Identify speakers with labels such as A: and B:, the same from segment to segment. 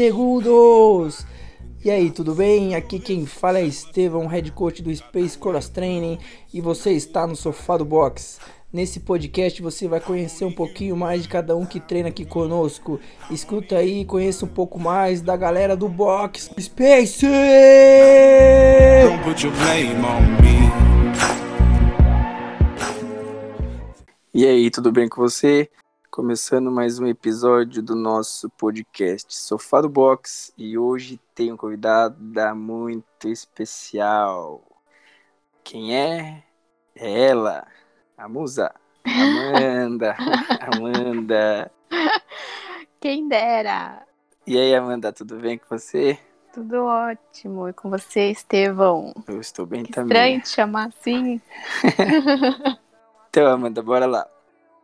A: segundos. E aí, tudo bem? Aqui quem fala é Estevão, head coach do Space Cross Training, e você está no sofá do box. Nesse podcast você vai conhecer um pouquinho mais de cada um que treina aqui conosco. Escuta aí, conheça um pouco mais da galera do box Space. Don't put your blame on me. E aí, tudo bem com você? Começando mais um episódio do nosso podcast Sofá do Box e hoje tem um convidado muito especial. Quem é? É ela, a musa, Amanda. Amanda.
B: Quem dera.
A: E aí, Amanda, tudo bem com você?
B: Tudo ótimo. E com você, Estevão?
A: Eu estou bem
B: que
A: também.
B: Estranho te chamar assim.
A: então, Amanda, bora lá.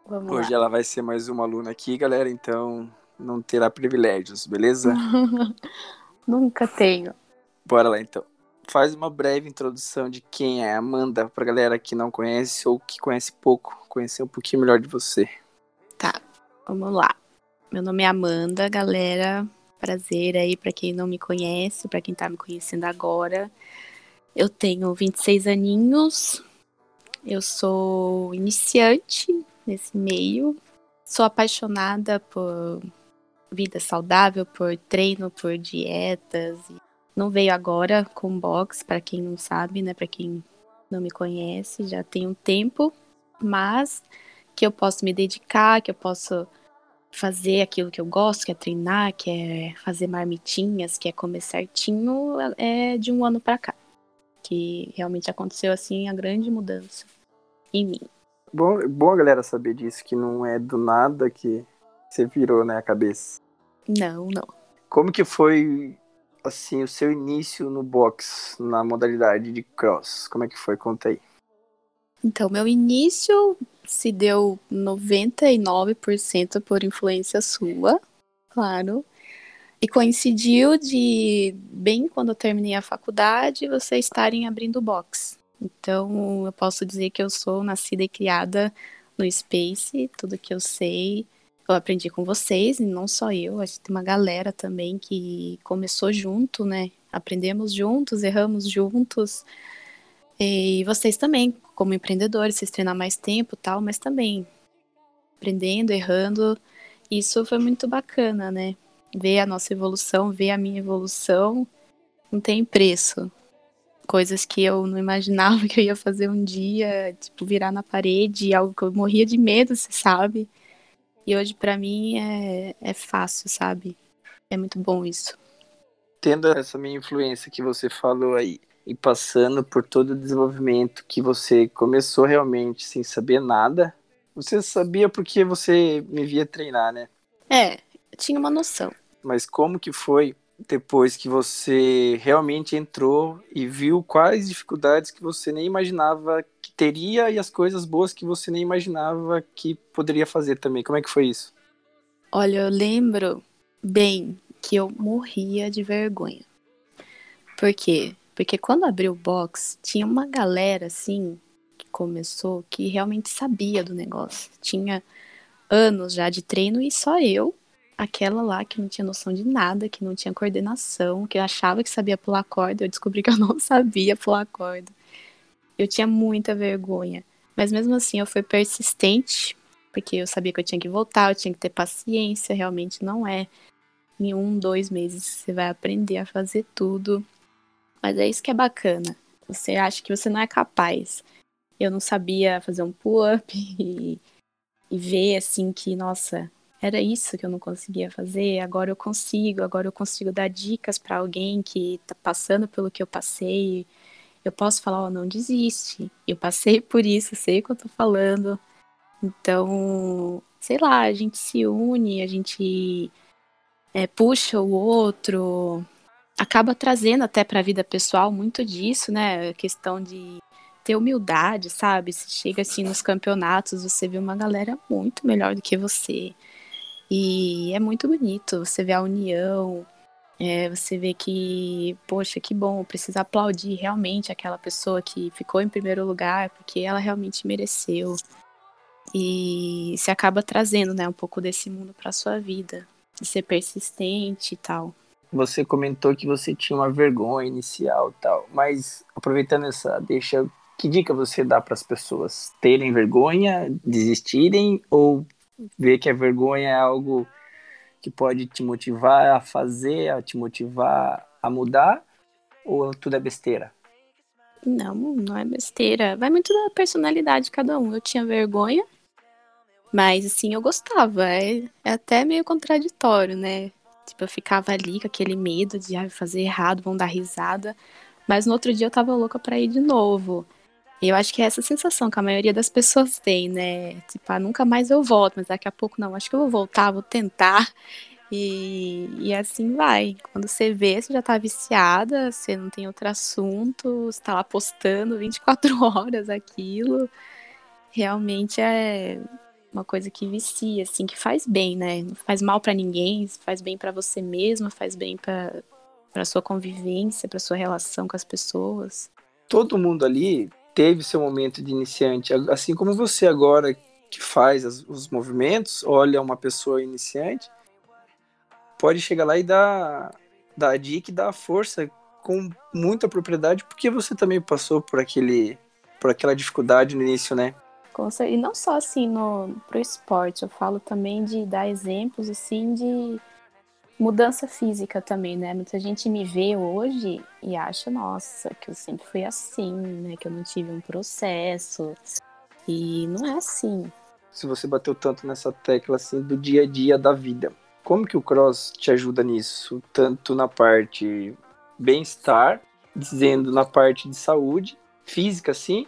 B: Vamos
A: Hoje
B: lá.
A: ela vai ser mais uma aluna aqui, galera, então não terá privilégios, beleza?
B: Nunca tenho.
A: Bora lá então. Faz uma breve introdução de quem é Amanda pra galera que não conhece ou que conhece pouco, conhecer um pouquinho melhor de você.
B: Tá, vamos lá. Meu nome é Amanda, galera. Prazer aí pra quem não me conhece, pra quem tá me conhecendo agora. Eu tenho 26 aninhos. Eu sou iniciante nesse meio. Sou apaixonada por vida saudável, por treino, por dietas. Não veio agora com box, para quem não sabe, né? Para quem não me conhece, já tem um tempo, mas que eu posso me dedicar, que eu posso fazer aquilo que eu gosto, que é treinar, que é fazer marmitinhas, que é comer certinho, é de um ano para cá. Que realmente aconteceu assim a grande mudança em mim.
A: Bom, bom a galera saber disso, que não é do nada que você virou, né, a cabeça.
B: Não, não.
A: Como que foi, assim, o seu início no box, na modalidade de cross? Como é que foi? Conta aí.
B: Então, meu início se deu 99% por influência sua, claro. E coincidiu de, bem quando eu terminei a faculdade, vocês estarem abrindo box. Então, eu posso dizer que eu sou nascida e criada no Space, tudo que eu sei, eu aprendi com vocês, e não só eu, a gente tem uma galera também que começou junto, né? Aprendemos juntos, erramos juntos. E vocês também, como empreendedores, vocês treinam mais tempo tal, mas também aprendendo, errando. Isso foi muito bacana, né? Ver a nossa evolução, ver a minha evolução, não tem preço coisas que eu não imaginava que eu ia fazer um dia, tipo, virar na parede, algo que eu morria de medo, você sabe? E hoje para mim é, é fácil, sabe? É muito bom isso.
A: Tendo essa minha influência que você falou aí, e passando por todo o desenvolvimento que você começou realmente sem saber nada, você sabia porque você me via treinar, né?
B: É, eu tinha uma noção.
A: Mas como que foi depois que você realmente entrou e viu quais dificuldades que você nem imaginava que teria e as coisas boas que você nem imaginava que poderia fazer também. Como é que foi isso?
B: Olha, eu lembro bem que eu morria de vergonha. Por quê? Porque quando abriu o box, tinha uma galera assim que começou que realmente sabia do negócio. Tinha anos já de treino e só eu aquela lá que não tinha noção de nada, que não tinha coordenação, que eu achava que sabia pular corda, eu descobri que eu não sabia pular corda. Eu tinha muita vergonha. Mas mesmo assim eu fui persistente, porque eu sabia que eu tinha que voltar, eu tinha que ter paciência, realmente não é em um, dois meses você vai aprender a fazer tudo. Mas é isso que é bacana. Você acha que você não é capaz. Eu não sabia fazer um pull-up e, e ver assim que, nossa, era isso que eu não conseguia fazer, agora eu consigo, agora eu consigo dar dicas para alguém que tá passando pelo que eu passei. Eu posso falar, ó, oh, não desiste. Eu passei por isso, sei o que eu tô falando. Então, sei lá, a gente se une, a gente é, puxa o outro, acaba trazendo até para a vida pessoal muito disso, né? A questão de ter humildade, sabe? Você chega assim nos campeonatos, você vê uma galera muito melhor do que você. E é muito bonito, você vê a união, é, você vê que, poxa, que bom, precisa aplaudir realmente aquela pessoa que ficou em primeiro lugar, porque ela realmente mereceu. E se acaba trazendo, né, um pouco desse mundo para sua vida. de ser persistente e tal.
A: Você comentou que você tinha uma vergonha inicial tal, mas aproveitando essa deixa, que dica você dá para as pessoas terem vergonha, desistirem ou ver que a vergonha é algo que pode te motivar a fazer, a te motivar a mudar ou tudo é besteira?
B: Não, não é besteira. Vai muito da personalidade de cada um. Eu tinha vergonha, mas assim, eu gostava. É, é até meio contraditório, né? Tipo, eu ficava ali com aquele medo de ah, fazer errado, vão dar risada. Mas no outro dia eu tava louca pra ir de novo. Eu acho que é essa sensação que a maioria das pessoas tem, né? Tipo, ah, nunca mais eu volto, mas daqui a pouco não, acho que eu vou voltar, vou tentar. E, e assim vai. Quando você vê, você já tá viciada, você não tem outro assunto, você tá lá postando 24 horas aquilo. Realmente é uma coisa que vicia, assim, que faz bem, né? Não faz mal para ninguém, faz bem para você mesma, faz bem para sua convivência, para sua relação com as pessoas.
A: Todo mundo ali teve seu momento de iniciante, assim como você agora que faz as, os movimentos, olha uma pessoa iniciante, pode chegar lá e dar, dar a dica e dar a força com muita propriedade, porque você também passou por aquele por aquela dificuldade no início, né?
B: E não só assim no pro esporte, eu falo também de dar exemplos assim de mudança física também, né? Muita gente me vê hoje e acha, nossa, que eu sempre fui assim, né? Que eu não tive um processo. E não é assim.
A: Se você bateu tanto nessa tecla assim do dia a dia da vida, como que o cross te ajuda nisso? Tanto na parte bem-estar, dizendo na parte de saúde física, assim,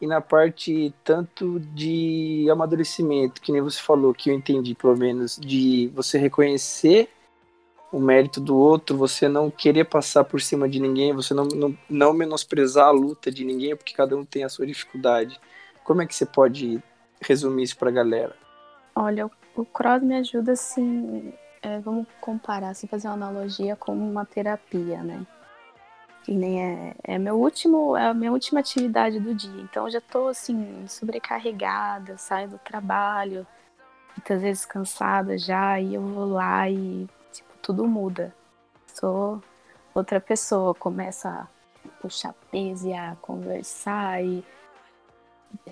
A: e na parte tanto de amadurecimento, que nem você falou, que eu entendi pelo menos, de você reconhecer o mérito do outro, você não querer passar por cima de ninguém, você não, não, não menosprezar a luta de ninguém, porque cada um tem a sua dificuldade. Como é que você pode resumir isso para a galera?
B: Olha, o cross me ajuda assim, é, vamos comparar, assim, fazer uma analogia com uma terapia, né? que nem é, é meu último, é a minha última atividade do dia. Então eu já tô assim sobrecarregada, saio do trabalho, muitas vezes cansada já e eu vou lá e tudo muda. Sou outra pessoa, começa a puxar peso e a conversar e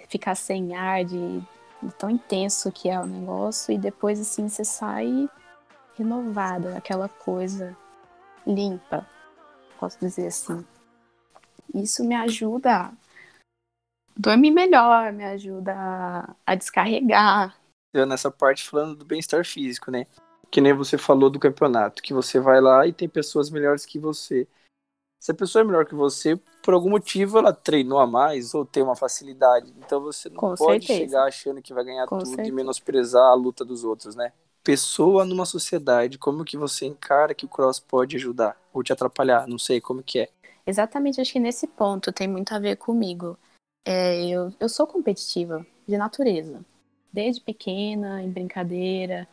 B: ficar sem ar de, de tão intenso que é o negócio e depois assim você sai renovada, aquela coisa limpa posso dizer assim. Isso me ajuda a dormir melhor, me ajuda a descarregar.
A: Eu nessa parte falando do bem-estar físico, né? Que nem você falou do campeonato, que você vai lá e tem pessoas melhores que você. Se a pessoa é melhor que você, por algum motivo ela treinou a mais ou tem uma facilidade. Então você não Com pode certeza. chegar achando que vai ganhar Com tudo certeza. e menosprezar a luta dos outros, né? pessoa numa sociedade, como que você encara que o cross pode ajudar ou te atrapalhar? Não sei como que é.
B: Exatamente, acho que nesse ponto tem muito a ver comigo. É, eu, eu sou competitiva de natureza, desde pequena, em brincadeira.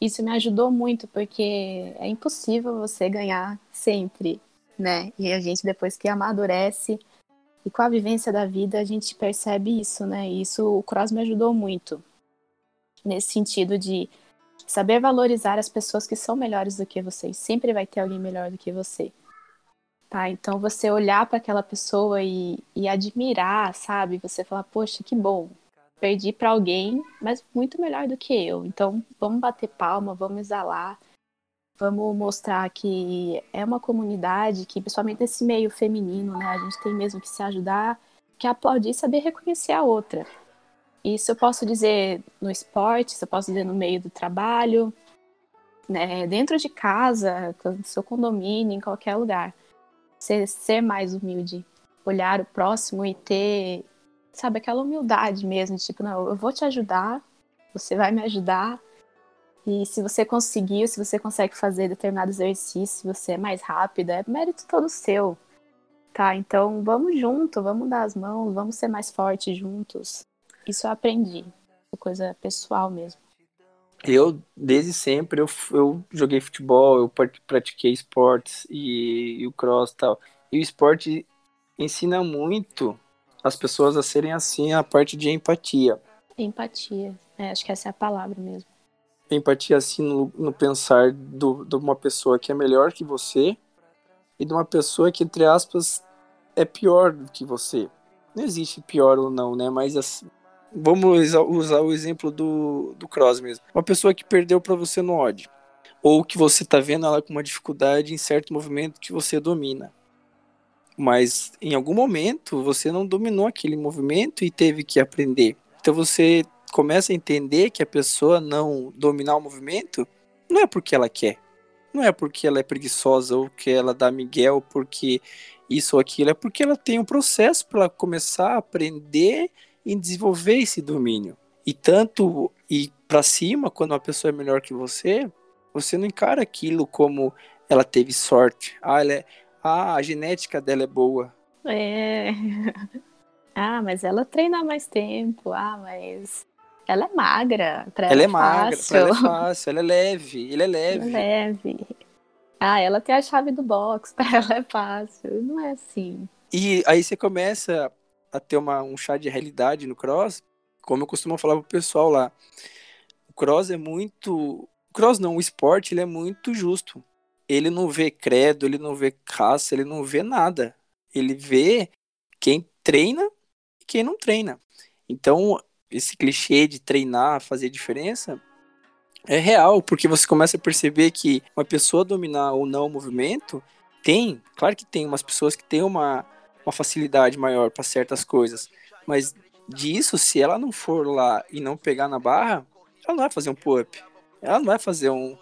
B: Isso me ajudou muito porque é impossível você ganhar sempre, né? E a gente depois que amadurece e com a vivência da vida a gente percebe isso, né? E isso o cross me ajudou muito nesse sentido de Saber valorizar as pessoas que são melhores do que você. Sempre vai ter alguém melhor do que você. Tá? Então você olhar para aquela pessoa e, e admirar, sabe? Você falar, poxa, que bom. Perdi para alguém, mas muito melhor do que eu. Então vamos bater palma, vamos exalar. Vamos mostrar que é uma comunidade que, principalmente nesse meio feminino, né? A gente tem mesmo que se ajudar, que aplaudir e saber reconhecer a outra. Isso eu posso dizer no esporte, isso eu posso dizer no meio do trabalho, né, dentro de casa, no seu condomínio, em qualquer lugar. Ser, ser mais humilde, olhar o próximo e ter, sabe, aquela humildade mesmo, tipo, não, eu vou te ajudar, você vai me ajudar, e se você conseguiu, se você consegue fazer determinado exercício, se você é mais rápida, é mérito todo seu. Tá, então vamos junto, vamos dar as mãos, vamos ser mais fortes juntos. Isso eu aprendi. Coisa pessoal mesmo.
A: Eu, desde sempre, eu, eu joguei futebol, eu pratiquei esportes e, e o cross e tal. E o esporte ensina muito as pessoas a serem assim, a parte de empatia.
B: Empatia, é, acho que essa é a palavra mesmo.
A: empatia assim no, no pensar do, de uma pessoa que é melhor que você e de uma pessoa que, entre aspas, é pior do que você. Não existe pior ou não, né? Mas assim, vamos usar o exemplo do, do Cross mesmo. Uma pessoa que perdeu para você no ódio. Ou que você tá vendo ela com uma dificuldade em certo movimento que você domina. Mas em algum momento você não dominou aquele movimento e teve que aprender. Então você começa a entender que a pessoa não dominar o movimento não é porque ela quer. Não é porque ela é preguiçosa ou que ela dá miguel porque isso ou aquilo. É porque ela tem um processo para começar a aprender e desenvolver esse domínio. E tanto ir para cima, quando uma pessoa é melhor que você, você não encara aquilo como ela teve sorte. Ah, ela é, ah a genética dela é boa.
B: É. Ah, mas ela treina mais tempo. Ah, mas ela é magra. Pra ela, ela é, é magra,
A: fácil. ela é fácil, ela é leve, ele é leve.
B: Ela é leve. Ah, ela tem a chave do box, pra ela é fácil. Não é assim.
A: E aí você começa a ter uma, um chá de realidade no cross, como eu costumo falar pro pessoal lá. O cross é muito. O cross não, o esporte ele é muito justo. Ele não vê credo, ele não vê raça, ele não vê nada. Ele vê quem treina e quem não treina. Então, esse clichê de treinar, fazer diferença, é real, porque você começa a perceber que uma pessoa dominar ou não o movimento tem, claro que tem umas pessoas que têm uma, uma facilidade maior para certas coisas, mas disso, se ela não for lá e não pegar na barra, ela não vai fazer um pull-up, ela não vai fazer um,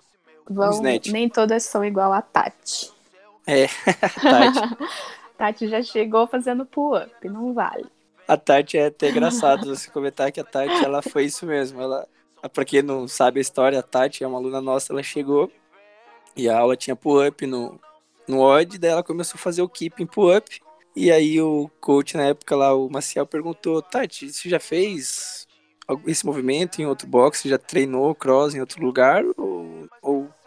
B: Vão. Nem todas são igual a Tati.
A: É, Tati.
B: Tati já chegou fazendo pull-up, não vale.
A: A Tati é até engraçado você comentar que a Tati ela foi isso mesmo. Ela, pra quem não sabe a história, a Tati é uma aluna nossa, ela chegou e a aula tinha pull-up no, no OD, daí ela começou a fazer o keeping pull-up. E aí o coach na época lá, o Maciel, perguntou, Tati, você já fez esse movimento em outro box? Você já treinou cross em outro lugar? Ou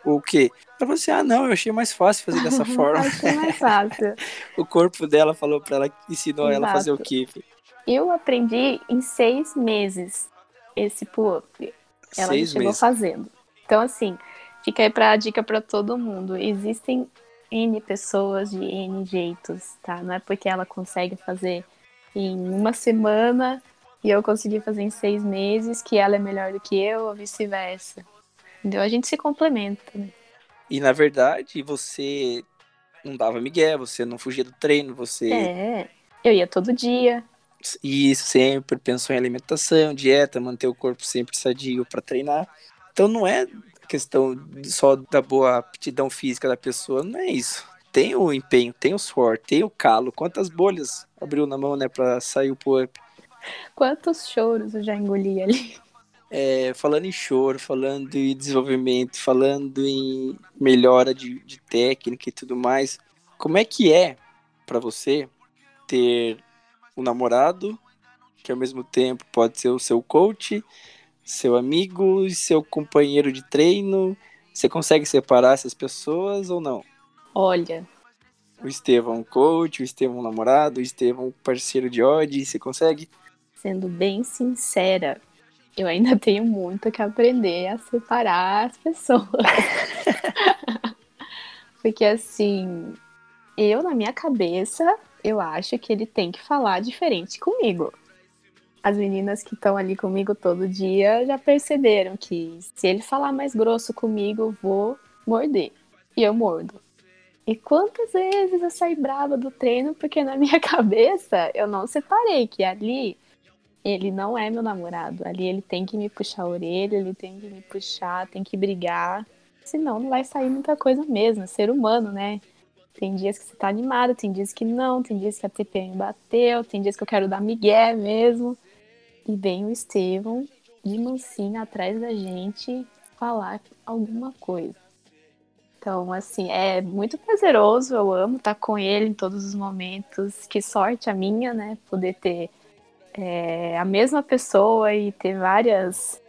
A: o quê? Ela falou assim, ah não, eu achei mais fácil fazer dessa forma.
B: achei mais fácil.
A: o corpo dela falou pra ela, ensinou Exato. ela a fazer o keeping.
B: Eu aprendi em seis meses esse pull-up. Ela seis chegou meses. fazendo. Então, assim, fica aí pra dica para todo mundo. Existem N pessoas de N jeitos, tá? Não é porque ela consegue fazer em uma semana e eu consegui fazer em seis meses que ela é melhor do que eu ou vice-versa. Entendeu? A gente se complementa. Né?
A: E na verdade, você não dava migué, você não fugia do treino, você.
B: É, eu ia todo dia,
A: e sempre pensou em alimentação, dieta, manter o corpo sempre sadio para treinar. Então não é questão só da boa aptidão física da pessoa, não é isso. Tem o empenho, tem o suor, tem o calo. Quantas bolhas abriu na mão, né, para sair o pull-up?
B: Quantos choros eu já engoli ali?
A: É, falando em choro, falando em desenvolvimento, falando em melhora de, de técnica e tudo mais, como é que é para você ter um namorado, que ao mesmo tempo pode ser o seu coach, seu amigo e seu companheiro de treino. Você consegue separar essas pessoas ou não?
B: Olha.
A: O Estevão coach, o Estevão namorado, o Estevão parceiro de ódio, você consegue?
B: Sendo bem sincera, eu ainda tenho muito que aprender a separar as pessoas. Porque assim, eu na minha cabeça eu acho que ele tem que falar diferente comigo. As meninas que estão ali comigo todo dia já perceberam que se ele falar mais grosso comigo, eu vou morder. E eu mordo. E quantas vezes eu saí brava do treino porque na minha cabeça eu não separei que ali ele não é meu namorado. Ali ele tem que me puxar a orelha, ele tem que me puxar, tem que brigar. Senão não vai sair muita coisa mesmo. Ser humano, né? Tem dias que você tá animado, tem dias que não, tem dias que a TPM bateu, tem dias que eu quero dar migué mesmo. E vem o Estevão de mansinho atrás da gente falar alguma coisa. Então, assim, é muito prazeroso, eu amo estar com ele em todos os momentos. Que sorte a minha, né? Poder ter é, a mesma pessoa e ter várias.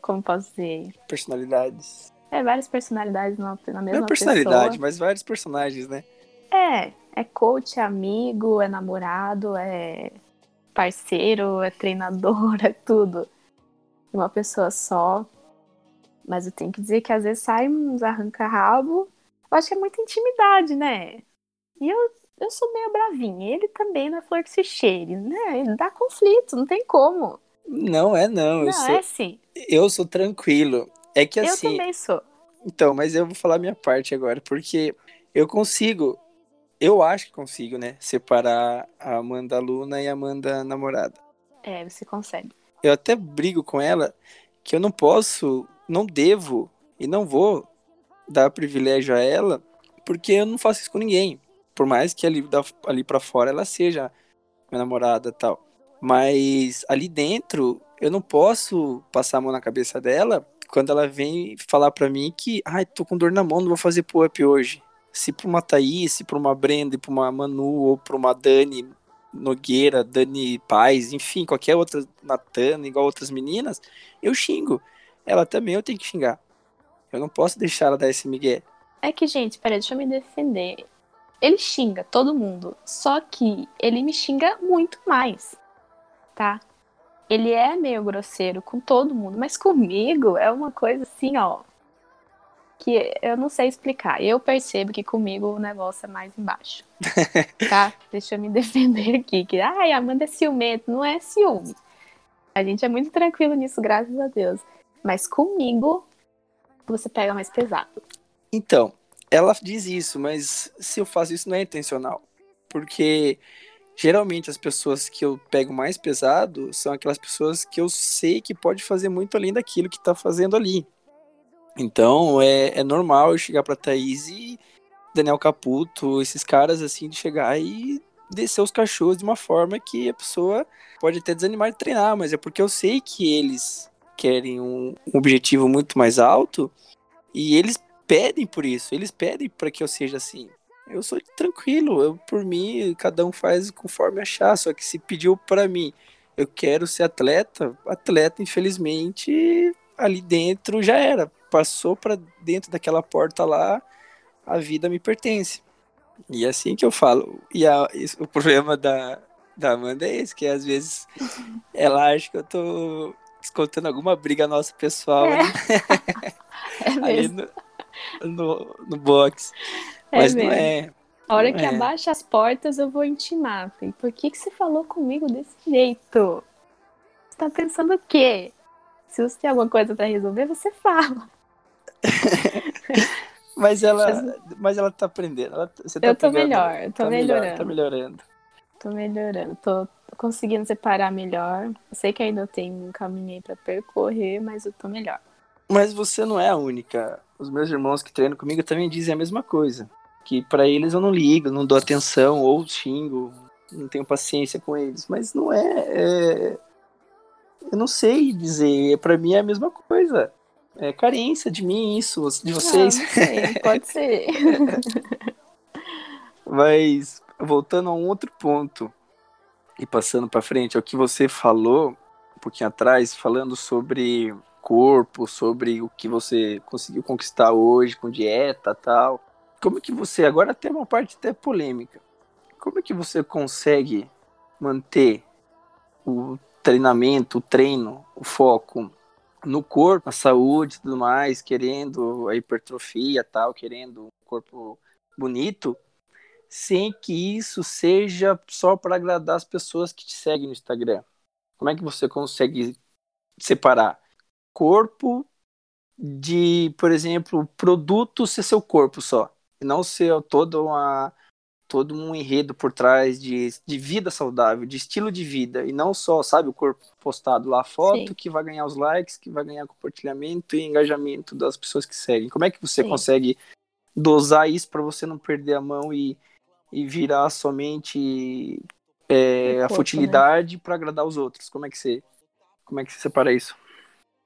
B: Como posso dizer?
A: Personalidades.
B: É, várias personalidades na, na mesma Não é
A: personalidade,
B: pessoa.
A: mas vários personagens, né?
B: É, é coach, é amigo, é namorado, é parceiro, é treinador, é tudo. Uma pessoa só. Mas eu tenho que dizer que às vezes sai uns arranca-rabo. Eu acho que é muita intimidade, né? E eu, eu sou meio bravinha. Ele também não é flor que se cheire, né? Ele dá conflito, não tem como.
A: Não é, não.
B: Não,
A: eu sou,
B: é sim.
A: eu sou tranquilo. É que
B: Eu
A: assim.
B: também sou.
A: Então, mas eu vou falar a minha parte agora, porque eu consigo. Eu acho que consigo, né? Separar a Amanda Luna e a Amanda namorada.
B: É, você consegue.
A: Eu até brigo com ela que eu não posso, não devo e não vou dar privilégio a ela, porque eu não faço isso com ninguém. Por mais que ali, da- ali para fora ela seja minha namorada tal. Mas ali dentro, eu não posso passar a mão na cabeça dela quando ela vem falar pra mim que, ai, tô com dor na mão, não vou fazer pull-up hoje. Se pra uma Thaís, se pra uma Brenda, pra uma Manu ou pra uma Dani Nogueira, Dani Paz, enfim, qualquer outra Natana, igual outras meninas, eu xingo. Ela também eu tenho que xingar. Eu não posso deixar ela dar esse migué.
B: É que, gente, peraí, deixa eu me defender. Ele xinga todo mundo, só que ele me xinga muito mais, tá? Ele é meio grosseiro com todo mundo, mas comigo é uma coisa assim, ó, que eu não sei explicar. Eu percebo que comigo o negócio é mais embaixo, tá? Deixa eu me defender aqui, que, ai, Amanda é ciumento, não é ciúme. A gente é muito tranquilo nisso, graças a Deus. Mas comigo, você pega mais pesado.
A: Então, ela diz isso, mas se eu faço isso não é intencional. Porque geralmente as pessoas que eu pego mais pesado são aquelas pessoas que eu sei que pode fazer muito além daquilo que tá fazendo ali. Então é, é normal eu chegar pra Thaís e Daniel Caputo, esses caras assim, de chegar e descer os cachorros de uma forma que a pessoa pode até desanimar de treinar, mas é porque eu sei que eles querem um, objetivo muito mais alto e eles pedem por isso, eles pedem para que eu seja assim. Eu sou tranquilo, eu por mim, cada um faz conforme achar, só que se pediu para mim, eu quero ser atleta, atleta, infelizmente, ali dentro já era, passou para dentro daquela porta lá, a vida me pertence. E é assim que eu falo. E a- isso- o problema da, da Amanda é esse, que às vezes ela acha que eu tô descontando alguma briga nossa pessoal
B: É.
A: ali,
B: É mesmo.
A: no, no, no box.
B: É
A: Mas não
B: mesmo.
A: é.
B: A hora
A: Não
B: que
A: é.
B: abaixa as portas, eu vou intimar. Falei, por que, que você falou comigo desse jeito? Você tá pensando o quê? Se você tem alguma coisa pra resolver, você fala.
A: Mas ela, mas ela tá aprendendo. Ela, você tá
B: Eu tô
A: pegando-
B: melhor, eu tô
A: tá melhor,
B: melhorando.
A: tá melhorando.
B: Tô melhorando, tô conseguindo separar melhor. Eu sei que ainda tem um caminho aí pra percorrer, mas eu tô melhor.
A: Mas você não é a única. Os meus irmãos que treinam comigo também dizem a mesma coisa. Que pra eles eu não ligo, não dou atenção, ou xingo, não tenho paciência com eles. Mas não é. é- Eu não sei dizer. Pra mim é a mesma coisa. É carência de mim, isso, de vocês.
B: Ah, não sei, pode ser.
A: Mas voltando a um outro ponto e passando para frente, é o que você falou um pouquinho atrás, falando sobre corpo, sobre o que você conseguiu conquistar hoje com dieta, tal. Como que você agora tem uma parte até polêmica. Como é que você consegue manter o treinamento, o treino, o foco no corpo, na saúde e tudo mais, querendo a hipertrofia, tal, querendo um corpo bonito, sem que isso seja só para agradar as pessoas que te seguem no Instagram? Como é que você consegue separar corpo de, por exemplo, produto ser seu corpo só, e não ser toda uma todo um enredo por trás de, de vida saudável, de estilo de vida, e não só, sabe, o corpo postado lá, a foto
B: Sim.
A: que vai ganhar os likes, que vai ganhar compartilhamento e engajamento das pessoas que seguem. Como é que você
B: Sim.
A: consegue dosar isso para você não perder a mão e, e virar somente é,
B: O
A: a
B: corpo,
A: futilidade para agradar os outros? Como é que você como é que você separa isso?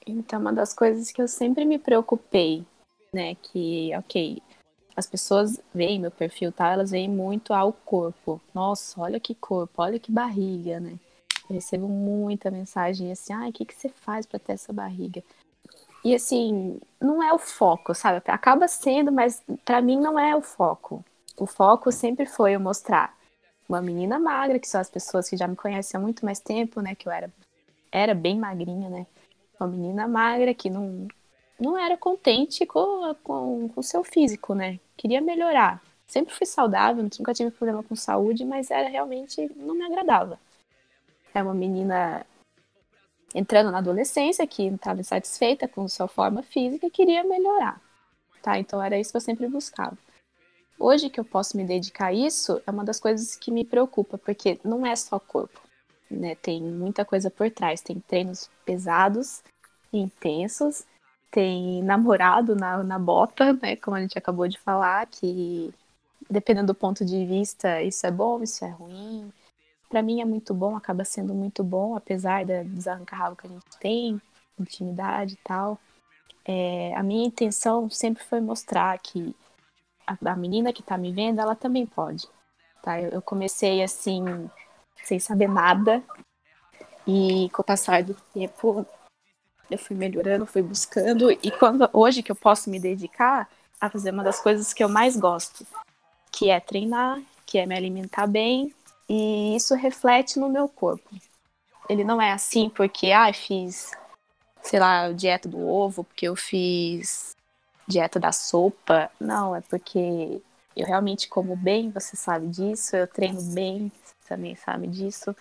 B: Então, uma das coisas que eu sempre me preocupei, né, que, ok, as pessoas veem meu perfil, tá? Elas veem muito ao corpo. Nossa, olha que corpo, olha que barriga, né? Eu recebo muita mensagem assim, ai, o que, que você faz pra ter essa barriga? E assim, não é o foco, sabe? Acaba sendo, mas pra mim não é o foco. O foco sempre foi eu mostrar uma menina magra, que são as pessoas que já me conhecem há muito mais tempo, né? Que eu era, era bem magrinha, né? Uma menina magra que não, não era contente com, com o seu físico, né? Queria melhorar. Sempre fui saudável, nunca tive problema com saúde, mas era realmente não me agradava. É uma menina entrando na adolescência que estava insatisfeita com sua forma física e queria melhorar. Tá? Então era isso que eu sempre buscava. Hoje que eu posso me dedicar a isso é uma das coisas que me preocupa, porque não é só corpo, né? Tem muita coisa por trás, tem treinos pesados, intensos, tem namorado na, na bota, né? Como a gente acabou de falar, que dependendo do ponto de vista, isso é bom, isso é ruim. Para mim é muito bom, acaba sendo muito bom, apesar da desarrancar que a gente tem, intimidade e tal. É, a minha intenção sempre foi mostrar que a, a menina que tá me vendo, ela também pode. Tá? Eu, eu comecei assim, sem saber nada, e com o passar do tempo eu fui melhorando, fui buscando, e quando hoje que eu posso me dedicar a fazer uma das coisas que eu mais gosto, que é treinar, que é me alimentar bem, e isso reflete no meu corpo. Ele não é assim porque, ah, fiz, sei lá, dieta do ovo, porque eu fiz dieta da sopa. Não, é porque eu realmente como bem, você sabe disso, eu treino bem, também sabe disso.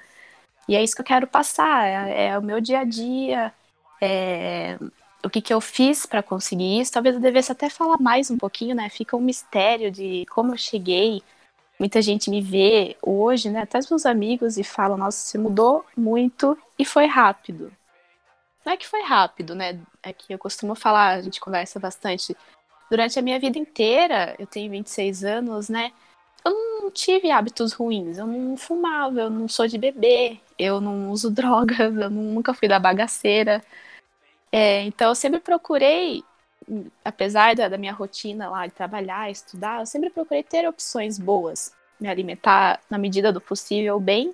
B: E é isso que eu quero passar, é, é o meu dia a dia, é, o que, que eu fiz para conseguir isso. Talvez eu devesse até falar mais um pouquinho, né? Fica um mistério de como eu cheguei. Muita gente me vê hoje, né? Até os meus amigos e falam: Nossa, você mudou muito e foi rápido. Não é que foi rápido, né? É que eu costumo falar, a gente conversa bastante. Durante a minha vida inteira, eu tenho 26 anos, né? Eu não tive hábitos ruins, eu não fumava, eu não sou de beber, eu não uso drogas, eu nunca fui da bagaceira. É, então eu sempre procurei, apesar da, da, minha rotina lá de trabalhar, estudar, eu sempre procurei ter opções boas, me alimentar na medida do possível bem.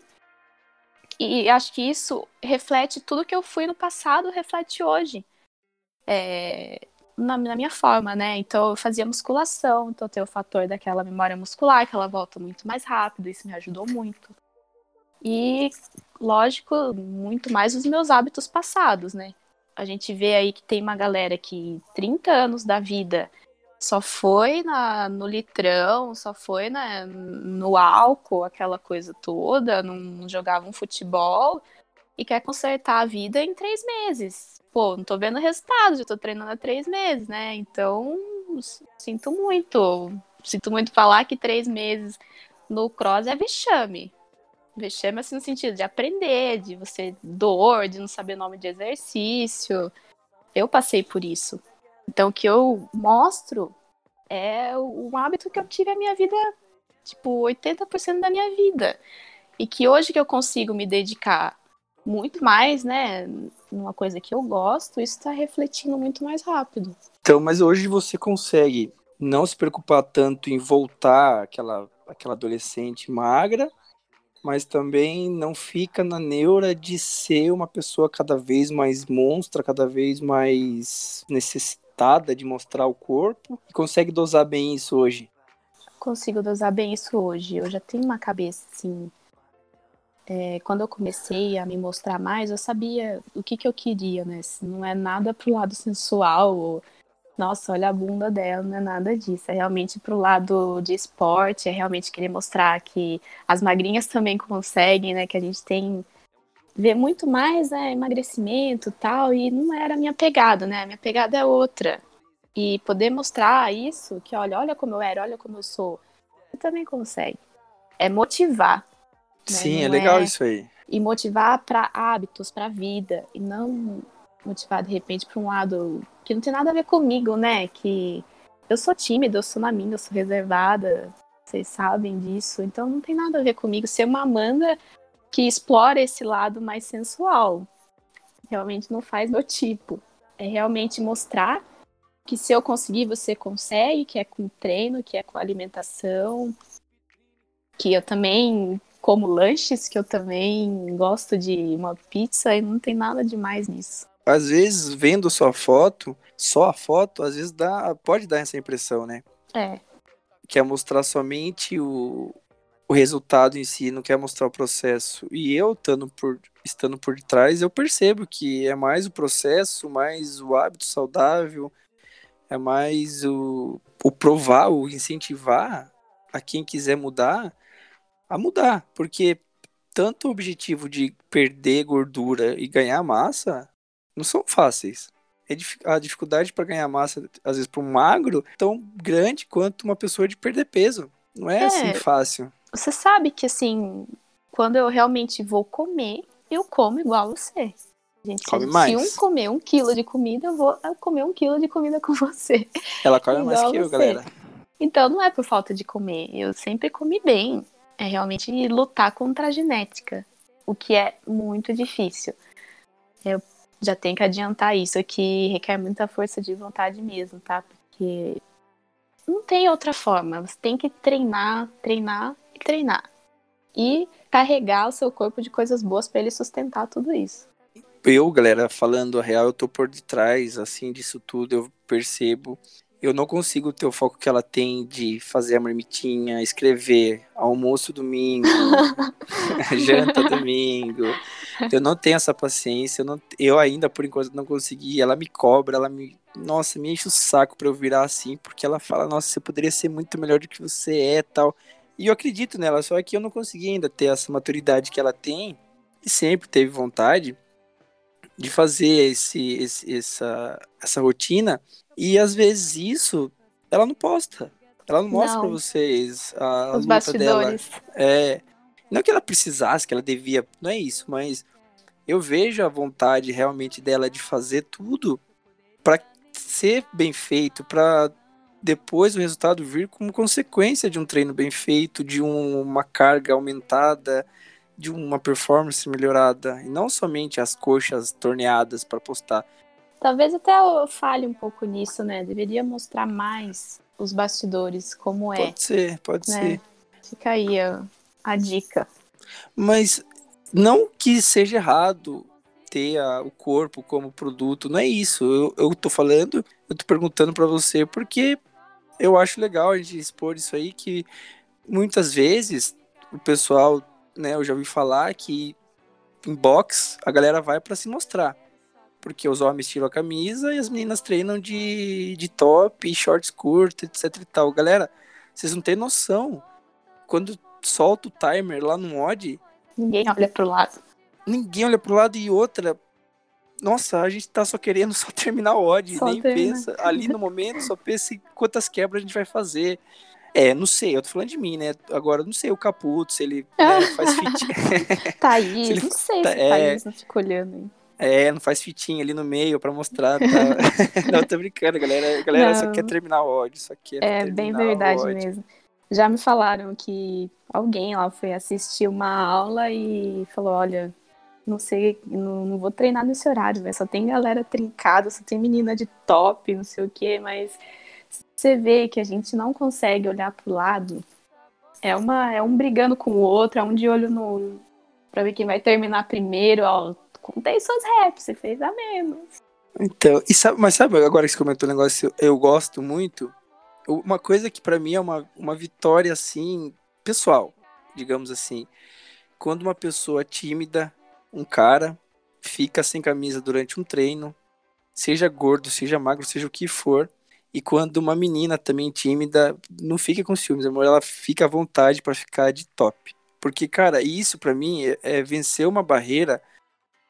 B: E acho que isso reflete tudo que eu fui no passado, reflete hoje. É, na, na, minha forma, né? Então eu fazia musculação, então tem o fator daquela memória muscular, que ela volta muito mais rápido, isso me ajudou muito. E, lógico, muito mais os meus hábitos passados, né? a gente vê aí que tem uma galera que 30 anos da vida só foi na, no litrão, só foi na, no álcool, aquela coisa toda, não jogava um futebol e quer consertar a vida em três meses. Pô, não tô vendo resultado, já tô treinando há três meses, né? Então, sinto muito. Sinto muito falar que três meses no cross é vexame. Vexame assim no sentido de aprender, de você dor, de não saber nome de exercício. Eu passei por isso. Então o que eu mostro é um hábito que eu tive a minha vida, tipo, 80% da minha vida. E que hoje que eu consigo me dedicar muito mais, né, numa coisa que eu gosto, isso está refletindo muito mais rápido.
A: Então, mas hoje você consegue não se preocupar tanto em voltar aquela, aquela adolescente magra mas também não fica na neura de ser uma pessoa cada vez mais monstra, cada vez mais necessitada de mostrar o corpo. E consegue dosar bem isso hoje?
B: Consigo dosar bem isso hoje. Eu já tenho uma cabeça assim. É, quando eu comecei a me mostrar mais, eu sabia o que, que eu queria, né? Não é nada pro lado sensual ou nossa, olha a bunda dela, não é nada disso. É realmente pro lado de esporte, é realmente querer mostrar que as magrinhas também conseguem, né? Que a gente tem vê muito mais, né, emagrecimento tal, e não era a minha pegada, né? A minha pegada é outra. E poder mostrar isso, que olha, olha como eu era, olha como eu sou, você também consegue. É motivar.
A: Né? Sim, é legal é... isso aí.
B: E motivar para hábitos, para vida, e não motivar de repente para um lado que não tem nada a ver comigo, né? Que eu sou tímida, eu sou na minha, eu sou reservada, vocês sabem disso, então não tem nada a ver comigo ser uma Amanda que explora esse lado mais sensual. Realmente não faz meu tipo. É realmente mostrar que se eu conseguir, você consegue, que é com treino, que é com alimentação, que eu também como lanches, que eu também gosto de uma pizza e não tem nada demais nisso
A: às vezes, vendo sua foto, só a foto, às vezes dá, pode dar essa impressão, né?
B: É.
A: Quer mostrar somente o, o resultado em si, não quer mostrar o processo. E eu, estando por, estando por trás, eu percebo que é mais o processo, mais o hábito saudável, é mais o, o provar, o incentivar a quem quiser mudar a mudar, porque tanto o objetivo de perder gordura e ganhar massa não são fáceis. É a dificuldade para ganhar massa, às vezes, para um magro, tão grande quanto uma pessoa de perder peso. Não é, é assim fácil.
B: Você sabe que, assim, quando eu realmente vou comer, eu como igual você. Gente,
A: come mais.
B: Se um comer um quilo de comida, eu vou comer um quilo de comida com você.
A: Ela come mais que eu, galera.
B: Então não é por falta de comer. Eu sempre comi bem. É realmente lutar contra a genética, o que é muito difícil. Eu já tenho que adiantar isso, que requer muita força de vontade mesmo, tá? Porque não tem outra forma. Você tem que treinar, treinar e treinar. E carregar o seu corpo de coisas boas para ele sustentar tudo isso.
A: Eu, galera, falando a real, eu tô por detrás, assim, disso tudo, eu percebo eu não consigo ter o foco que ela tem de fazer a marmitinha, escrever almoço domingo, janta domingo. Eu não tenho essa paciência, eu, não, eu ainda por enquanto não consegui. Ela me cobra, ela me, nossa, me enche o saco para eu virar assim, porque ela fala, nossa, você poderia ser muito melhor do que você é, tal. E eu acredito nela, só que eu não consegui ainda ter essa maturidade que ela tem e sempre teve vontade de fazer esse, esse essa, essa rotina e às vezes isso ela não posta. Ela não mostra para vocês a, a Os bastidores. Dela. É, não que ela precisasse, que ela devia, não é isso, mas eu vejo a vontade realmente dela de fazer tudo para ser bem feito, para depois o resultado vir como consequência de um treino bem feito, de um, uma carga aumentada, de uma performance melhorada, e não somente as coxas torneadas para postar.
B: Talvez até eu falhe um pouco nisso, né? Deveria mostrar mais os bastidores, como
A: é. Pode ser, pode né? ser.
B: Fica aí a, a dica.
A: Mas não que seja errado ter a, o corpo como produto, não é isso. Eu, eu tô falando, eu tô perguntando para você porque eu acho legal a gente expor isso aí que muitas vezes o pessoal, né, eu já ouvi falar que em box a galera vai para se mostrar porque os homens tiram a camisa e as meninas treinam de, de top, shorts curtos, etc e tal. Galera, vocês não têm noção. Quando solta o timer lá no mod.
B: Ninguém olha pro lado.
A: Ninguém olha pro lado e outra. Nossa, a gente tá só querendo só terminar o odd, só nem termina. pensa. Ali no momento, só pensa em quantas quebras a gente vai fazer. É, não sei, eu tô falando de mim, né? Agora, não sei o Caputo, se ele né, faz fit.
B: Thaís, ele... não sei tá, se é... Thaís não fica olhando aí.
A: É, não faz fitinha ali no meio pra mostrar. Tá? não, tô brincando, galera. Galera não. só quer terminar o ódio, só quer
B: É bem verdade mesmo. Já me falaram que alguém lá foi assistir uma aula e falou: olha, não sei, não, não vou treinar nesse horário, véio. só tem galera trincada, só tem menina de top, não sei o quê, mas você vê que a gente não consegue olhar pro lado. É, uma, é um brigando com o outro, é um de olho no. pra ver quem vai terminar primeiro, ó contei suas reps, você fez a menos.
A: Então, e sabe, mas sabe agora que você comentou o um negócio, eu gosto muito. Uma coisa que para mim é uma, uma vitória assim, pessoal, digamos assim. Quando uma pessoa tímida, um cara, fica sem camisa durante um treino, seja gordo, seja magro, seja o que for, e quando uma menina também tímida, não fica com ciúmes, amor, ela fica à vontade para ficar de top. Porque, cara, isso para mim é, é vencer uma barreira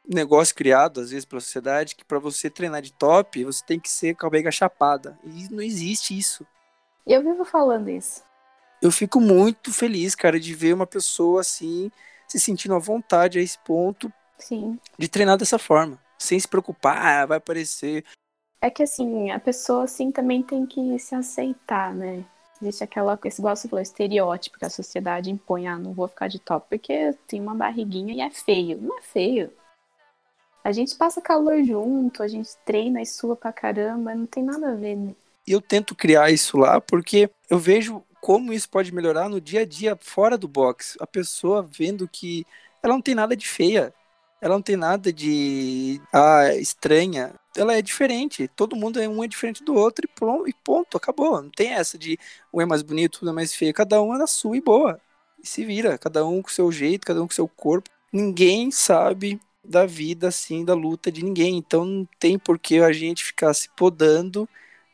A: negócio criado, às vezes, pela sociedade, que para você treinar de top, você tem que ser com a barriga chapada. E não existe isso.
B: Eu vivo falando isso.
A: Eu fico muito feliz, cara, de ver uma pessoa assim, se sentindo à vontade a esse ponto
B: Sim.
A: de treinar dessa forma. Sem se preocupar, ah, vai aparecer.
B: É que assim, a pessoa assim também tem que se aceitar, né? Existe aquela, esse igual você falou, estereótipo que a sociedade impõe, ah, não vou ficar de top porque tem uma barriguinha e é feio. Não é feio. A gente passa calor junto, a gente treina e sua pra caramba, não tem nada a ver, né?
A: Eu tento criar isso lá porque eu vejo como isso pode melhorar no dia a dia fora do box. A pessoa vendo que ela não tem nada de feia, ela não tem nada de ah, estranha. Ela é diferente. Todo mundo é um é diferente do outro e ponto, acabou. Não tem essa de um é mais bonito, um é mais feio. Cada um é na sua e boa. E se vira, cada um com seu jeito, cada um com seu corpo ninguém sabe da vida assim, da luta de ninguém. Então não tem por que a gente ficar se podando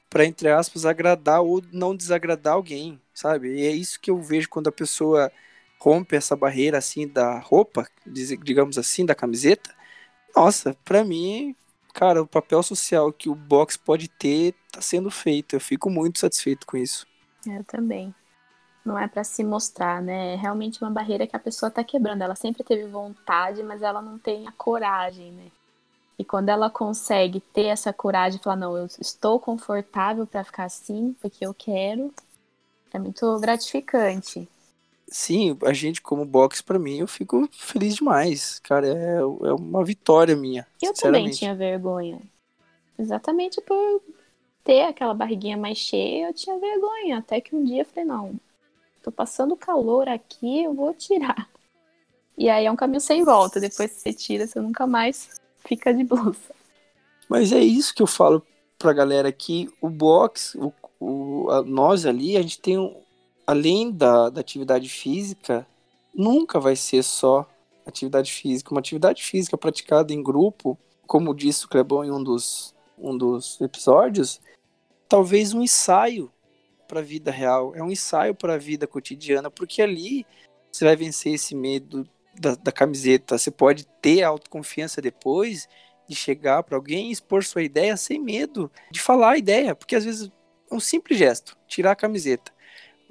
A: para entre aspas agradar ou não desagradar alguém, sabe? E é isso que eu vejo quando a pessoa rompe essa barreira assim da roupa, digamos assim, da camiseta. Nossa, para mim, cara, o papel social que o box pode ter tá sendo feito. Eu fico muito satisfeito com isso.
B: Eu também não é para se mostrar, né? É realmente uma barreira que a pessoa tá quebrando. Ela sempre teve vontade, mas ela não tem a coragem, né? E quando ela consegue ter essa coragem e falar, não, eu estou confortável para ficar assim, porque eu quero, é muito gratificante.
A: Sim, a gente como box para mim, eu fico feliz demais. Cara, é, é uma vitória minha.
B: Eu também tinha vergonha. Exatamente por ter aquela barriguinha mais cheia, eu tinha vergonha. Até que um dia eu falei, não, tô passando calor aqui, eu vou tirar. E aí é um caminho sem volta. Depois que você tira, você nunca mais fica de blusa.
A: Mas é isso que eu falo pra galera aqui. O box, o, o, nós ali, a gente tem um, além da, da atividade física, nunca vai ser só atividade física. Uma atividade física praticada em grupo, como disse o Clebão em um dos, um dos episódios, talvez um ensaio para a vida real, é um ensaio para a vida cotidiana, porque ali você vai vencer esse medo da, da camiseta. Você pode ter autoconfiança depois de chegar para alguém e expor sua ideia sem medo de falar a ideia, porque às vezes é um simples gesto, tirar a camiseta.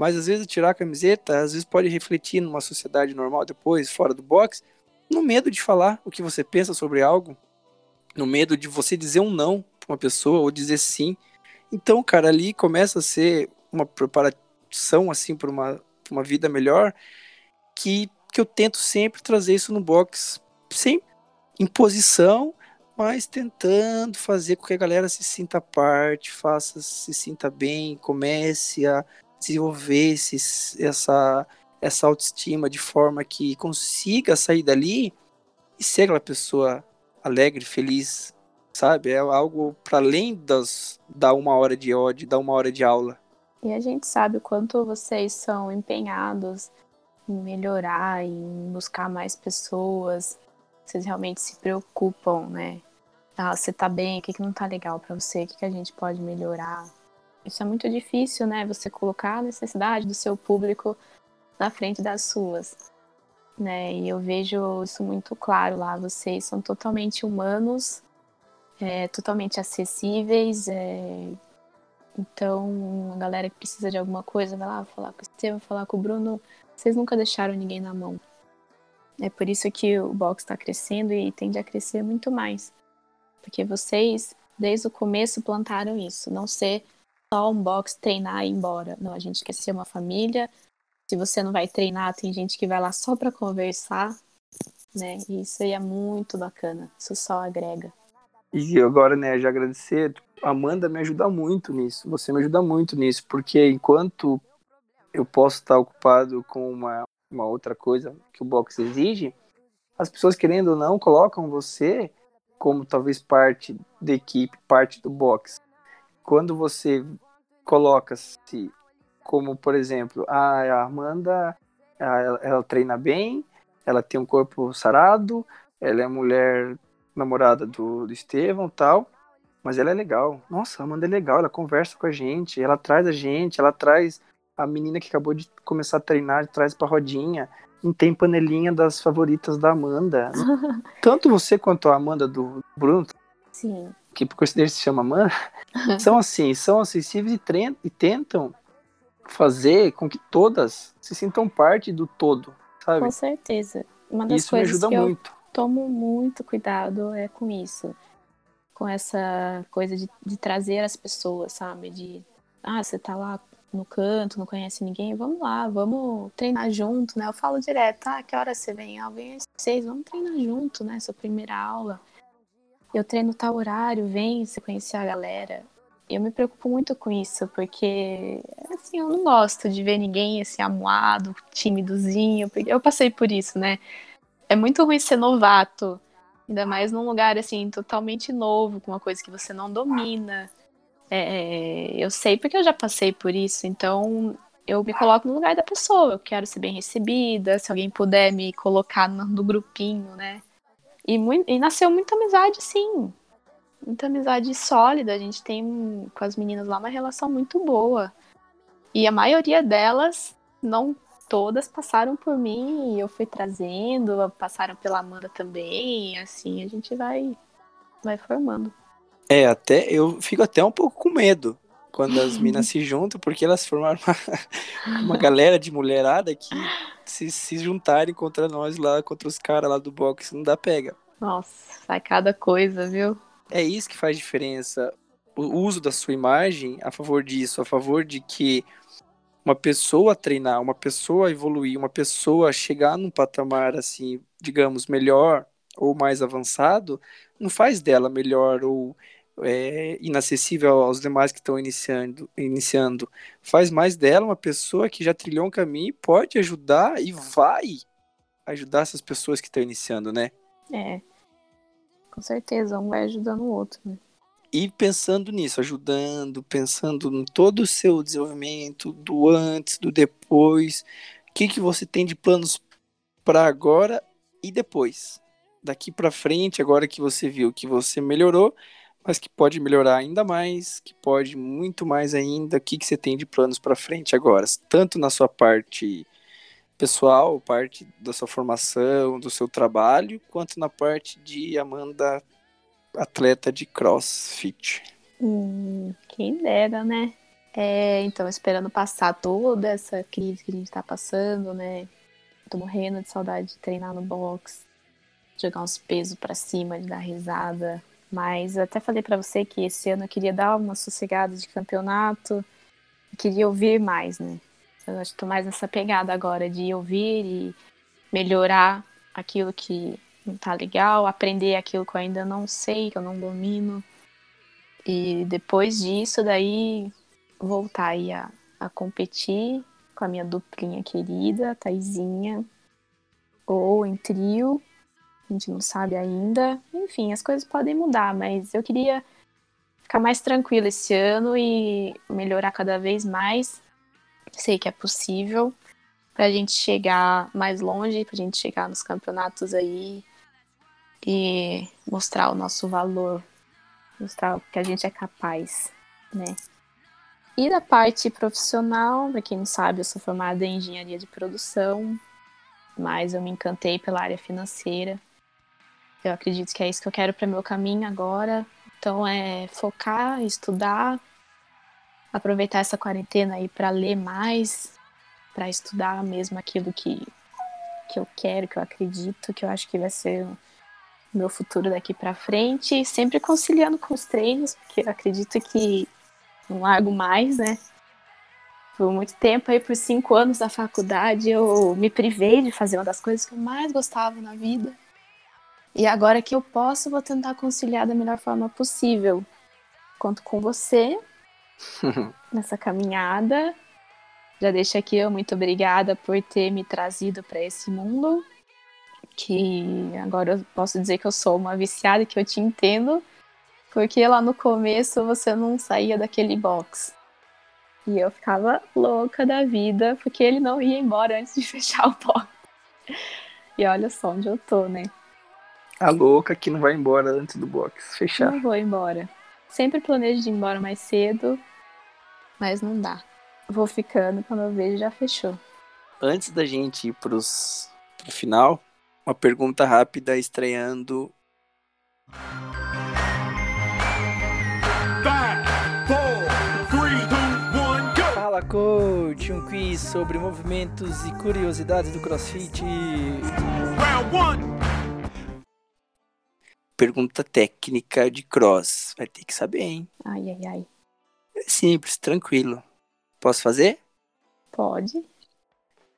A: Mas às vezes tirar a camiseta, às vezes pode refletir numa sociedade normal depois, fora do box, no medo de falar o que você pensa sobre algo, no medo de você dizer um não para uma pessoa ou dizer sim. Então, cara, ali começa a ser uma preparação assim para uma, uma vida melhor que, que eu tento sempre trazer isso no box sem imposição mas tentando fazer com que a galera se sinta parte, faça se sinta bem, comece a desenvolver essa, essa autoestima de forma que consiga sair dali e ser aquela pessoa alegre, feliz, sabe? É algo para além das da uma hora de ódio, da uma hora de aula.
B: E a gente sabe o quanto vocês são empenhados em melhorar, em buscar mais pessoas. Vocês realmente se preocupam, né? Ah, você tá bem, o que, que não tá legal para você, o que, que a gente pode melhorar. Isso é muito difícil, né? Você colocar a necessidade do seu público na frente das suas. Né? E eu vejo isso muito claro lá. Vocês são totalmente humanos, é, totalmente acessíveis, é, então, a galera que precisa de alguma coisa, vai lá falar com o Estevam, falar com o Bruno. Vocês nunca deixaram ninguém na mão. É por isso que o box está crescendo e tende a crescer muito mais. Porque vocês, desde o começo, plantaram isso. Não ser só um box, treinar e ir embora. Não, a gente quer ser uma família. Se você não vai treinar, tem gente que vai lá só para conversar. Né? E isso aí é muito bacana. Isso só agrega.
A: E agora, né, já agradecer Amanda me ajuda muito nisso, você me ajuda muito nisso, porque enquanto eu posso estar ocupado com uma, uma outra coisa que o boxe exige, as pessoas querendo ou não colocam você como talvez parte da equipe, parte do boxe. Quando você coloca-se como, por exemplo, ah, a Amanda, ela, ela treina bem, ela tem um corpo sarado, ela é mulher namorada do, do Estevão tal, mas ela é legal. Nossa, a Amanda é legal, ela conversa com a gente, ela traz a gente, ela traz a menina que acabou de começar a treinar, traz pra rodinha. Não tem panelinha das favoritas da Amanda. Tanto você quanto a Amanda do Bruno,
B: Sim.
A: Que por coincidência se chama Amanda, são assim, são acessíveis e, e tentam fazer com que todas se sintam parte do todo, sabe?
B: Com certeza. Uma das
A: isso
B: coisas
A: me ajuda
B: que
A: muito.
B: eu tomo muito cuidado é com isso com essa coisa de, de trazer as pessoas, sabe? De, ah, você tá lá no canto, não conhece ninguém, vamos lá, vamos treinar junto, né? Eu falo direto, ah, que hora você vem? Ah, vem às seis, vamos treinar junto, né? Sua primeira aula. Eu treino tal horário, vem você conhecer a galera. Eu me preocupo muito com isso, porque, assim, eu não gosto de ver ninguém, assim, amuado, timidozinho, porque eu passei por isso, né? É muito ruim ser novato Ainda mais num lugar assim, totalmente novo, com uma coisa que você não domina. É, eu sei porque eu já passei por isso, então eu me coloco no lugar da pessoa. Eu quero ser bem recebida, se alguém puder me colocar no, no grupinho, né? E, muito, e nasceu muita amizade, sim. Muita amizade sólida. A gente tem com as meninas lá uma relação muito boa. E a maioria delas, não todas, passaram por mim e eu fui trazendo, passaram pela Amanda também. Assim a gente vai, vai formando.
A: É, até eu fico até um pouco com medo quando as minas se juntam, porque elas formaram uma, uma galera de mulherada que se, se juntarem contra nós lá, contra os caras lá do boxe, não dá pega.
B: Nossa, sai cada coisa, viu?
A: É isso que faz diferença. O uso da sua imagem a favor disso, a favor de que uma pessoa treinar, uma pessoa evoluir, uma pessoa chegar num patamar assim, digamos, melhor ou mais avançado, não faz dela melhor ou é, inacessível aos demais que estão iniciando, iniciando. Faz mais dela uma pessoa que já trilhou um caminho e pode ajudar e vai ajudar essas pessoas que estão iniciando, né?
B: É. Com certeza, um vai ajudando o outro, né?
A: E pensando nisso, ajudando, pensando em todo o seu desenvolvimento, do antes, do depois, o que, que você tem de planos para agora e depois? Daqui para frente, agora que você viu que você melhorou, mas que pode melhorar ainda mais, que pode muito mais ainda. O que, que você tem de planos para frente agora? Tanto na sua parte pessoal, parte da sua formação, do seu trabalho, quanto na parte de Amanda, atleta de crossfit.
B: Hum, quem dera, né? É, então, esperando passar toda essa crise que a gente tá passando, né? Tô morrendo de saudade de treinar no box, jogar uns pesos para cima, de dar risada, mas até falei para você que esse ano eu queria dar uma sossegada de campeonato, queria ouvir mais, né? Eu acho que tô mais nessa pegada agora de ouvir e melhorar aquilo que não tá legal, aprender aquilo que eu ainda não sei, que eu não domino. E depois disso, daí voltar aí a, a competir com a minha duplinha querida, Taizinha, ou em trio, a gente não sabe ainda. Enfim, as coisas podem mudar, mas eu queria ficar mais tranquila esse ano e melhorar cada vez mais. Sei que é possível para a gente chegar mais longe, para a gente chegar nos campeonatos aí e mostrar o nosso valor, mostrar o que a gente é capaz, né? E da parte profissional, para quem não sabe, eu sou formada em engenharia de produção, mas eu me encantei pela área financeira. Eu acredito que é isso que eu quero para meu caminho agora. Então é focar, estudar, aproveitar essa quarentena aí para ler mais, para estudar mesmo aquilo que que eu quero, que eu acredito, que eu acho que vai ser o meu futuro daqui para frente, sempre conciliando com os treinos, porque eu acredito que não largo mais, né? Por muito tempo aí, por cinco anos da faculdade, eu me privei de fazer uma das coisas que eu mais gostava na vida, e agora que eu posso, vou tentar conciliar da melhor forma possível. Conto com você nessa caminhada. Já deixo aqui eu muito obrigada por ter me trazido para esse mundo. Que agora eu posso dizer que eu sou uma viciada, que eu te entendo, porque lá no começo você não saía daquele box. E eu ficava louca da vida, porque ele não ia embora antes de fechar o box. E olha só onde eu tô, né?
A: A louca que não vai embora antes do box fechar.
B: Não vou embora. Sempre planejo de ir embora mais cedo, mas não dá. Vou ficando, quando eu vejo já fechou.
A: Antes da gente ir pros, pro final, uma pergunta rápida estreando. Fala coach, um quiz sobre movimentos e curiosidades do CrossFit. Round one. Pergunta técnica de cross. Vai ter que saber, hein?
B: Ai, ai, ai.
A: É simples, tranquilo. Posso fazer?
B: Pode.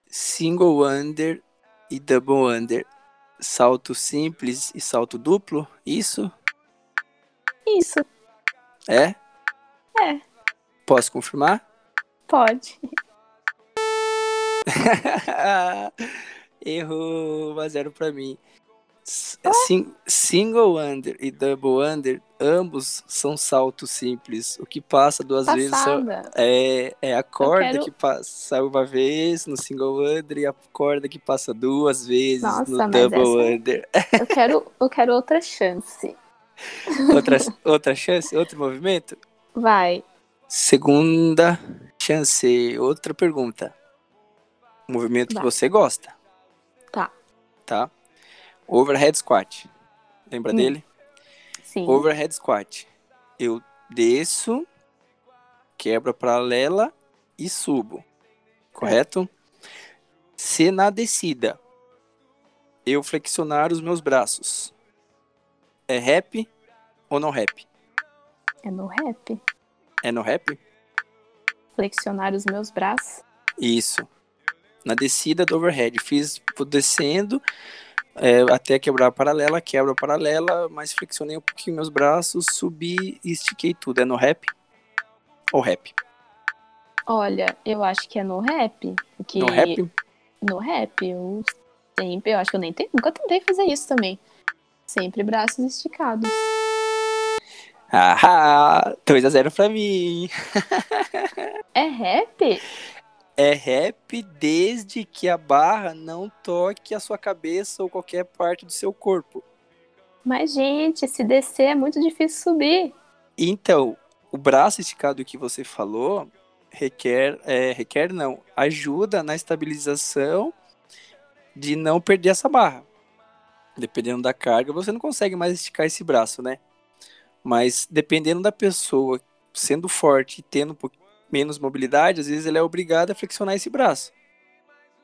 A: Single under e double under. Salto simples e salto duplo? Isso?
B: Isso.
A: É?
B: É.
A: Posso confirmar?
B: Pode.
A: Errou, 1 a 0 pra mim. Sing- single under e double under, ambos são saltos simples. O que passa duas vezes
B: Passada.
A: é, é a corda
B: quero-
A: que passa uma vez no single under e a corda que passa duas vezes
B: Nossa,
A: no double
B: essa-
A: under.
B: Eu quero, eu quero outra chance.
A: Outra, outra chance, outro movimento?
B: Vai.
A: Segunda chance, outra pergunta. Movimento que
B: Vai.
A: você gosta,
B: Tá.
A: tá? Overhead squat. Lembra
B: Hum.
A: dele?
B: Sim.
A: Overhead squat. Eu desço, quebro paralela e subo. Correto? Se na descida eu flexionar os meus braços, é rap ou não rap?
B: É no rap.
A: É no rap?
B: Flexionar os meus braços.
A: Isso. Na descida do overhead. Fiz vou descendo é, até quebrar a paralela, quebro a paralela, mas flexionei um pouquinho meus braços, subi e estiquei tudo. É no rap? Ou rap?
B: Olha, eu acho que é no rap. Que...
A: No rap?
B: No rap, eu sempre, eu acho que eu nem te- nunca tentei fazer isso também. Sempre braços esticados.
A: Ah, 2x0 pra mim.
B: É rap?
A: É rap desde que a barra não toque a sua cabeça ou qualquer parte do seu corpo.
B: Mas, gente, se descer é muito difícil subir.
A: Então, o braço esticado que você falou requer, é, requer não, ajuda na estabilização de não perder essa barra. Dependendo da carga, você não consegue mais esticar esse braço, né? Mas dependendo da pessoa sendo forte e tendo um menos mobilidade, às vezes ela é obrigada a flexionar esse braço.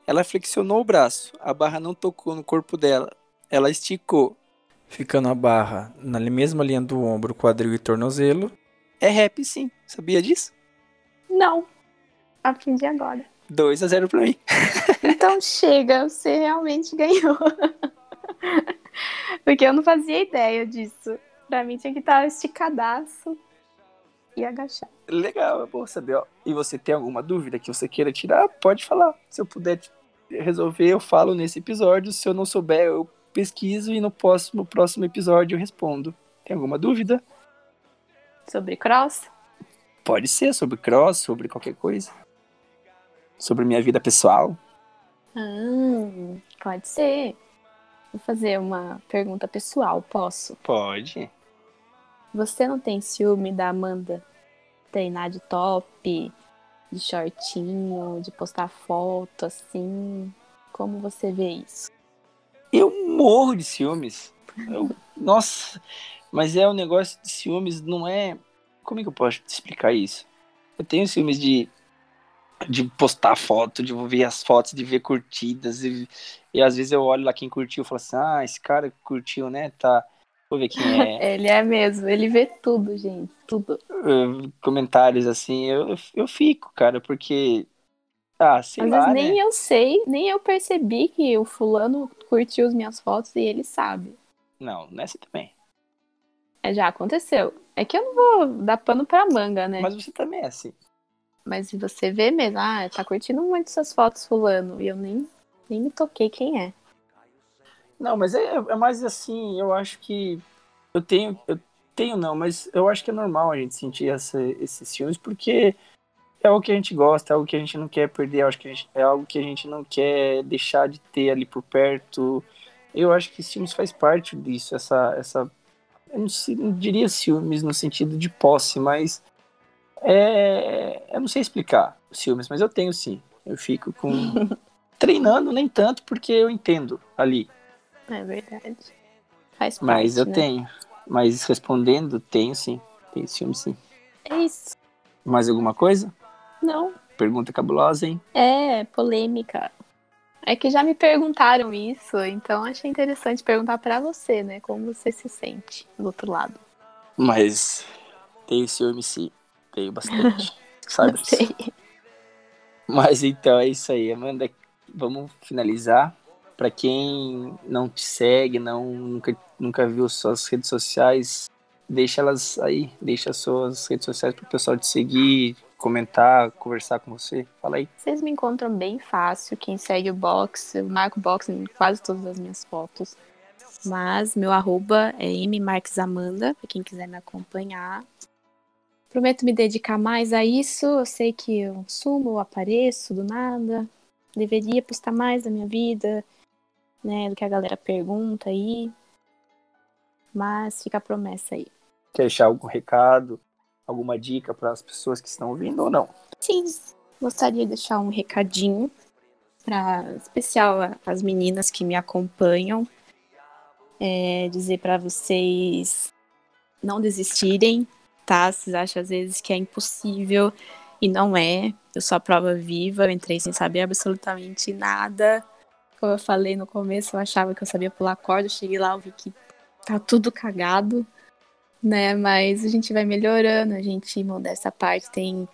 A: Ela flexionou o braço, a barra não tocou no corpo dela, ela esticou.
C: Ficando a barra na mesma linha do ombro, quadril e tornozelo.
A: É rap sim, sabia disso?
B: Não. Aprendi agora.
A: 2 a 0 pra mim.
B: Então chega, você realmente ganhou. Porque eu não fazia ideia disso. Pra mim tinha que estar esticadaço e agachar.
A: Legal, é bom saber. Ó. E você tem alguma dúvida que você queira tirar? Pode falar. Se eu puder resolver, eu falo nesse episódio. Se eu não souber, eu pesquiso e no próximo, próximo episódio eu respondo. Tem alguma dúvida?
B: Sobre cross?
A: Pode ser sobre cross, sobre qualquer coisa. Sobre minha vida pessoal.
B: Hum, pode ser. Vou fazer uma pergunta pessoal, posso?
A: Pode.
B: Você não tem ciúme da Amanda treinar de top, de shortinho, de postar foto assim? Como você vê isso?
A: Eu morro de ciúmes. Eu- nossa, mas é um negócio de ciúmes, não é. Como é que eu posso te explicar isso? Eu tenho ciúmes de, de postar foto, de ver as fotos, de ver curtidas. E, e às vezes eu olho lá quem curtiu e falo assim: ah, esse cara curtiu, né? Tá. Vou ver quem é.
B: Ele é mesmo, ele vê tudo, gente, tudo.
A: Uh, comentários assim. Eu, eu fico, cara, porque. Ah, sei
B: Às
A: lá.
B: vezes
A: né?
B: nem eu sei, nem eu percebi que o fulano curtiu as minhas fotos e ele sabe.
A: Não, nessa também.
B: É, já aconteceu. É que eu não vou dar pano pra manga, né?
A: Mas você também é assim.
B: Mas você vê mesmo, ah, tá curtindo muito suas fotos, fulano. E eu nem, nem me toquei quem é.
A: Não, mas é, é mais assim, eu acho que eu tenho, eu tenho não, mas eu acho que é normal a gente sentir essa, esses ciúmes, porque é algo que a gente gosta, é algo que a gente não quer perder, acho que gente- é algo que a gente não quer deixar de ter ali por perto. Eu acho que ciúmes faz parte disso, essa, essa eu não, não diria ciúmes no sentido de posse, mas é, eu não sei explicar os ciúmes, mas eu tenho sim. Eu fico com treinando nem tanto porque eu entendo ali.
B: É verdade. Faz parte,
A: Mas eu
B: né?
A: tenho. Mas respondendo, tenho sim. Tenho ciúme sim.
B: É isso.
A: Mais alguma coisa?
B: Não,
A: Pergunta cabulosa, hein?
B: é polêmica. É que já me perguntaram isso, então achei interessante perguntar pra você, né? Como você se sente do outro lado.
A: Mas tenho ciúme sim. Tenho bastante. Sabe? Mas então é isso aí, Amanda. Vamos finalizar. Pra quem não te segue, não nunca, nunca viu suas redes sociais, deixa elas aí, deixa suas redes sociais pro pessoal te seguir, comentar, conversar com você. Fala aí.
B: Vocês me encontram bem fácil. Quem segue o box, eu marco o box em quase todas as minhas fotos. Mas meu arroba é mmarquesamanda, para quem quiser me acompanhar. Prometo me dedicar mais a isso. Eu sei que eu sumo, eu apareço do nada. Deveria postar mais da minha vida, né? Do que a galera pergunta aí. Mas fica a promessa aí.
D: Quer deixar algum recado, alguma dica para as pessoas que estão ouvindo ou não?
B: Sim, gostaria de deixar um recadinho para especial as meninas que me acompanham, é, dizer para vocês não desistirem, tá? Vocês acham às vezes que é impossível e não é. Eu sou a prova viva, eu entrei sem saber absolutamente nada. Como eu falei no começo, eu achava que eu sabia pular corda, cheguei lá, eu vi que tá tudo cagado, né? Mas a gente vai melhorando, a gente, modesta parte, tem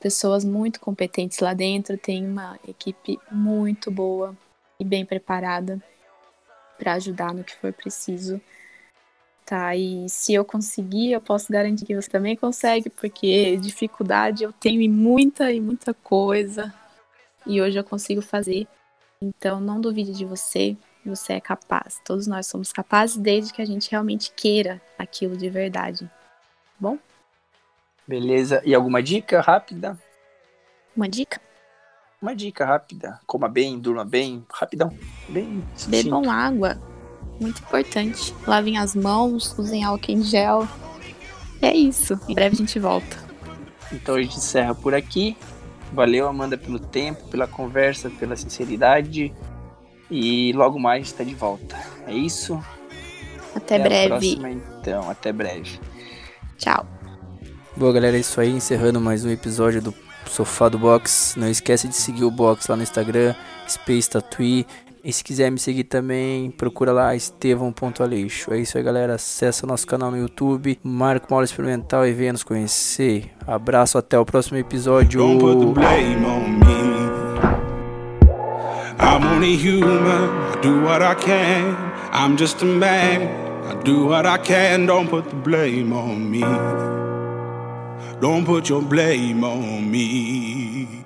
B: pessoas muito competentes lá dentro, tem uma equipe muito boa e bem preparada para ajudar no que for preciso. Tá, e se eu conseguir, eu posso garantir que você também consegue, porque dificuldade eu tenho em muita e muita coisa. E hoje eu consigo fazer. Então não duvide de você, você é capaz. Todos nós somos capazes desde que a gente realmente queira aquilo de verdade. Tá bom?
D: Beleza. E alguma dica rápida?
B: Uma dica?
D: Uma dica rápida. Coma bem, durma bem, rapidão. Bem
B: Bebam água. Muito importante. Lavem as mãos, usem álcool em gel. É isso. Em breve a gente volta.
D: Então a gente encerra por aqui. Valeu, Amanda, pelo tempo, pela conversa, pela sinceridade. E logo mais está de volta. É isso?
B: Até, Até breve.
D: Próxima, então, até breve.
B: Tchau.
A: Boa, galera, é isso aí. Encerrando mais um episódio do Sofá do Box. Não esquece de seguir o Box lá no Instagram, Space Tatuí. E se quiser me seguir também, procura lá estevão.aleixo. É isso aí, galera. Acesse nosso canal no YouTube, marca uma aula experimental e venha nos conhecer. Abraço, até o próximo episódio. I'm only human, I do what I can. I'm just a man, I do what I can. Don't put the blame on me. Don't put your blame on me.